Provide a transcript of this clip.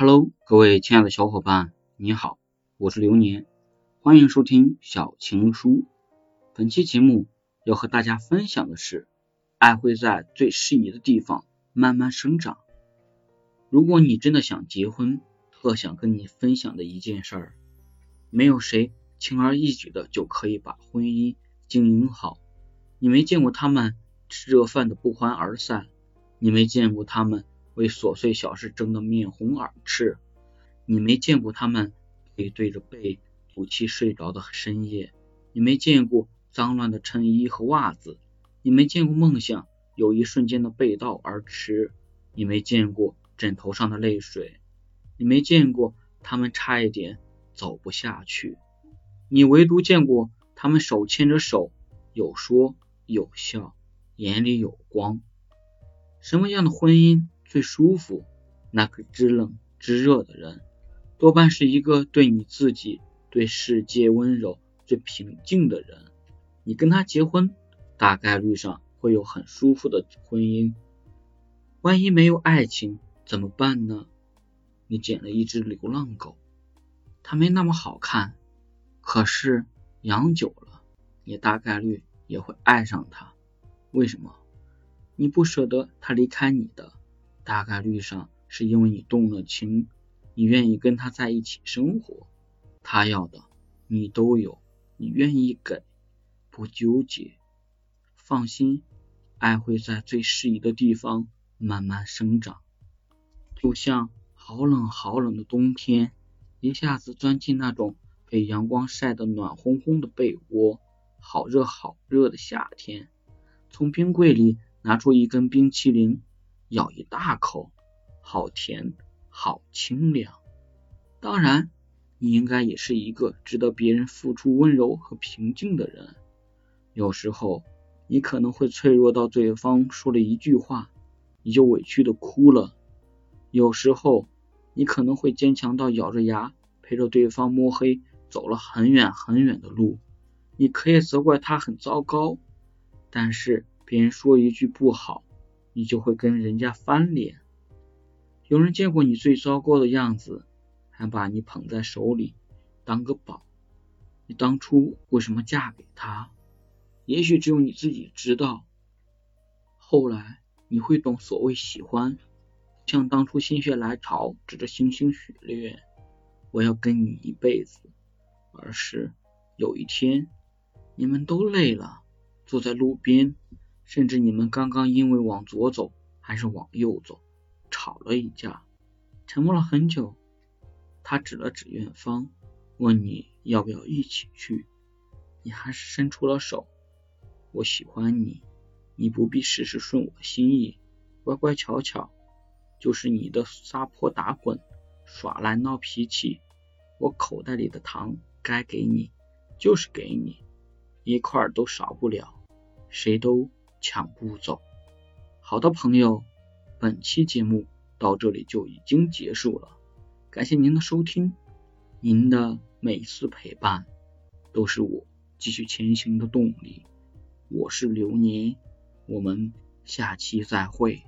Hello，各位亲爱的小伙伴，你好，我是流年，欢迎收听小情书。本期节目要和大家分享的是，爱会在最适宜的地方慢慢生长。如果你真的想结婚，特想跟你分享的一件事儿，没有谁轻而易举的就可以把婚姻经营好。你没见过他们吃热饭的不欢而散，你没见过他们。为琐碎小事争得面红耳赤，你没见过他们背对着背赌气睡着的深夜，你没见过脏乱的衬衣和袜子，你没见过梦想有一瞬间的背道而驰，你没见过枕头上的泪水，你没见过他们差一点走不下去，你唯独见过他们手牵着手，有说有笑，眼里有光。什么样的婚姻？最舒服，那个知冷知热的人，多半是一个对你自己、对世界温柔、最平静的人。你跟他结婚，大概率上会有很舒服的婚姻。万一没有爱情怎么办呢？你捡了一只流浪狗，它没那么好看，可是养久了，你大概率也会爱上它。为什么？你不舍得它离开你的。大概率上是因为你动了情，你愿意跟他在一起生活，他要的你都有，你愿意给，不纠结，放心，爱会在最适宜的地方慢慢生长。就像好冷好冷的冬天，一下子钻进那种被阳光晒得暖烘烘的被窝，好热好热的夏天，从冰柜里拿出一根冰淇淋。咬一大口，好甜，好清凉。当然，你应该也是一个值得别人付出温柔和平静的人。有时候，你可能会脆弱到对方说了一句话，你就委屈的哭了；有时候，你可能会坚强到咬着牙陪着对方摸黑走了很远很远的路。你可以责怪他很糟糕，但是别人说一句不好。你就会跟人家翻脸。有人见过你最糟糕的样子，还把你捧在手里当个宝。你当初为什么嫁给他？也许只有你自己知道。后来你会懂所谓喜欢，像当初心血来潮，指着星星许愿，我要跟你一辈子。而是有一天，你们都累了，坐在路边。甚至你们刚刚因为往左走还是往右走吵了一架，沉默了很久。他指了指远方，问你要不要一起去。你还是伸出了手。我喜欢你，你不必事事顺我心意，乖乖巧巧，就是你的撒泼打滚、耍赖闹脾气。我口袋里的糖该给你，就是给你，一块都少不了，谁都。抢不走。好的，朋友，本期节目到这里就已经结束了，感谢您的收听，您的每次陪伴都是我继续前行的动力。我是流年，我们下期再会。